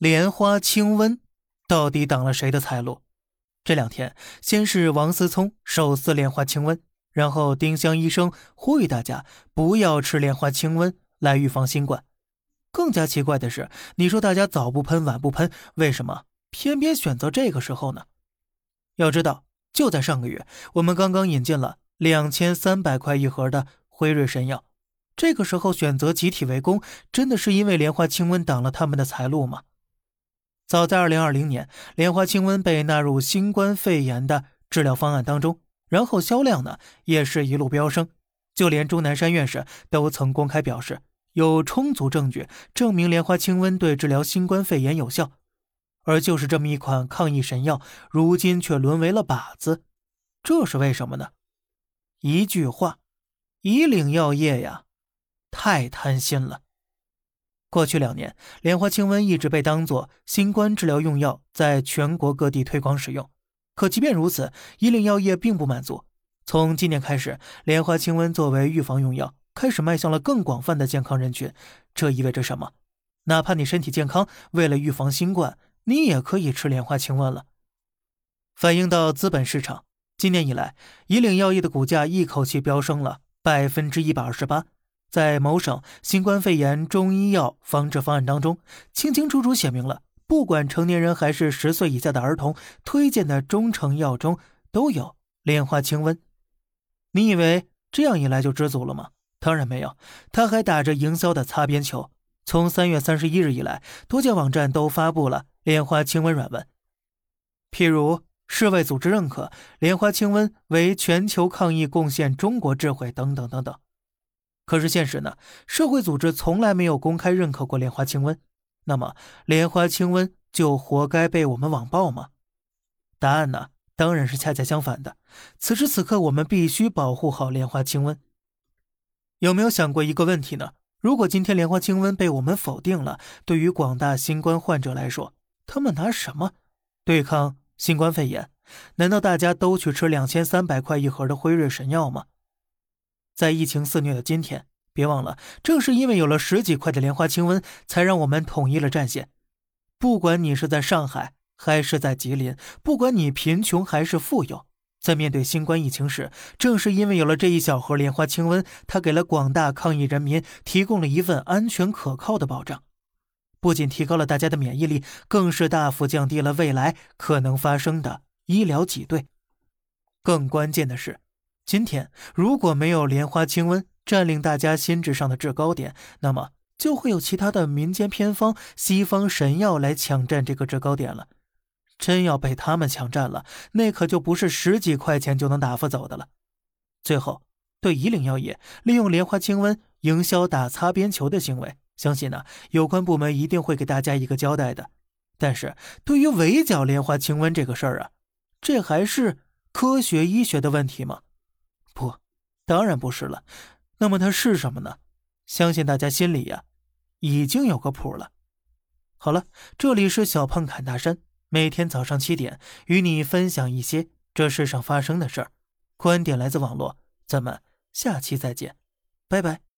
莲花清瘟到底挡了谁的财路？这两天，先是王思聪手撕莲花清瘟，然后丁香医生呼吁大家不要吃莲花清瘟来预防新冠。更加奇怪的是，你说大家早不喷晚不喷，为什么偏偏选择这个时候呢？要知道，就在上个月，我们刚刚引进了两千三百块一盒的辉瑞神药，这个时候选择集体围攻，真的是因为莲花清瘟挡了他们的财路吗？早在二零二零年，莲花清瘟被纳入新冠肺炎的治疗方案当中，然后销量呢也是一路飙升，就连钟南山院士都曾公开表示，有充足证据证明莲花清瘟对治疗新冠肺炎有效。而就是这么一款抗疫神药，如今却沦为了靶子，这是为什么呢？一句话，以岭药业呀，太贪心了。过去两年，莲花清瘟一直被当作新冠治疗用药，在全国各地推广使用。可即便如此，以岭药业并不满足。从今年开始，莲花清瘟作为预防用药，开始迈向了更广泛的健康人群。这意味着什么？哪怕你身体健康，为了预防新冠，你也可以吃莲花清瘟了。反映到资本市场，今年以来，以岭药业的股价一口气飙升了百分之一百二十八。在某省新冠肺炎中医药防治方案当中，清清楚楚写明了，不管成年人还是十岁以下的儿童，推荐的中成药中都有莲花清瘟。你以为这样一来就知足了吗？当然没有，他还打着营销的擦边球。从三月三十一日以来，多家网站都发布了莲花清瘟软文，譬如世卫组织认可莲花清瘟为全球抗疫贡献中国智慧等等等等。可是现实呢？社会组织从来没有公开认可过莲花清瘟，那么莲花清瘟就活该被我们网暴吗？答案呢？当然是恰恰相反的。此时此刻，我们必须保护好莲花清瘟。有没有想过一个问题呢？如果今天莲花清瘟被我们否定了，对于广大新冠患者来说，他们拿什么对抗新冠肺炎？难道大家都去吃两千三百块一盒的辉瑞神药吗？在疫情肆虐的今天，别忘了，正是因为有了十几块的莲花清瘟，才让我们统一了战线。不管你是在上海还是在吉林，不管你贫穷还是富有，在面对新冠疫情时，正是因为有了这一小盒莲花清瘟，它给了广大抗疫人民提供了一份安全可靠的保障。不仅提高了大家的免疫力，更是大幅降低了未来可能发生的医疗挤兑。更关键的是。今天如果没有莲花清瘟占领大家心智上的制高点，那么就会有其他的民间偏方、西方神药来抢占这个制高点了。真要被他们抢占了，那可就不是十几块钱就能打发走的了。最后，对以岭药业利用莲花清瘟营销打擦边球的行为，相信呢有关部门一定会给大家一个交代的。但是对于围剿莲花清瘟这个事儿啊，这还是科学医学的问题吗？不，当然不是了。那么它是什么呢？相信大家心里呀，已经有个谱了。好了，这里是小胖侃大山，每天早上七点与你分享一些这世上发生的事儿，观点来自网络。咱们下期再见，拜拜。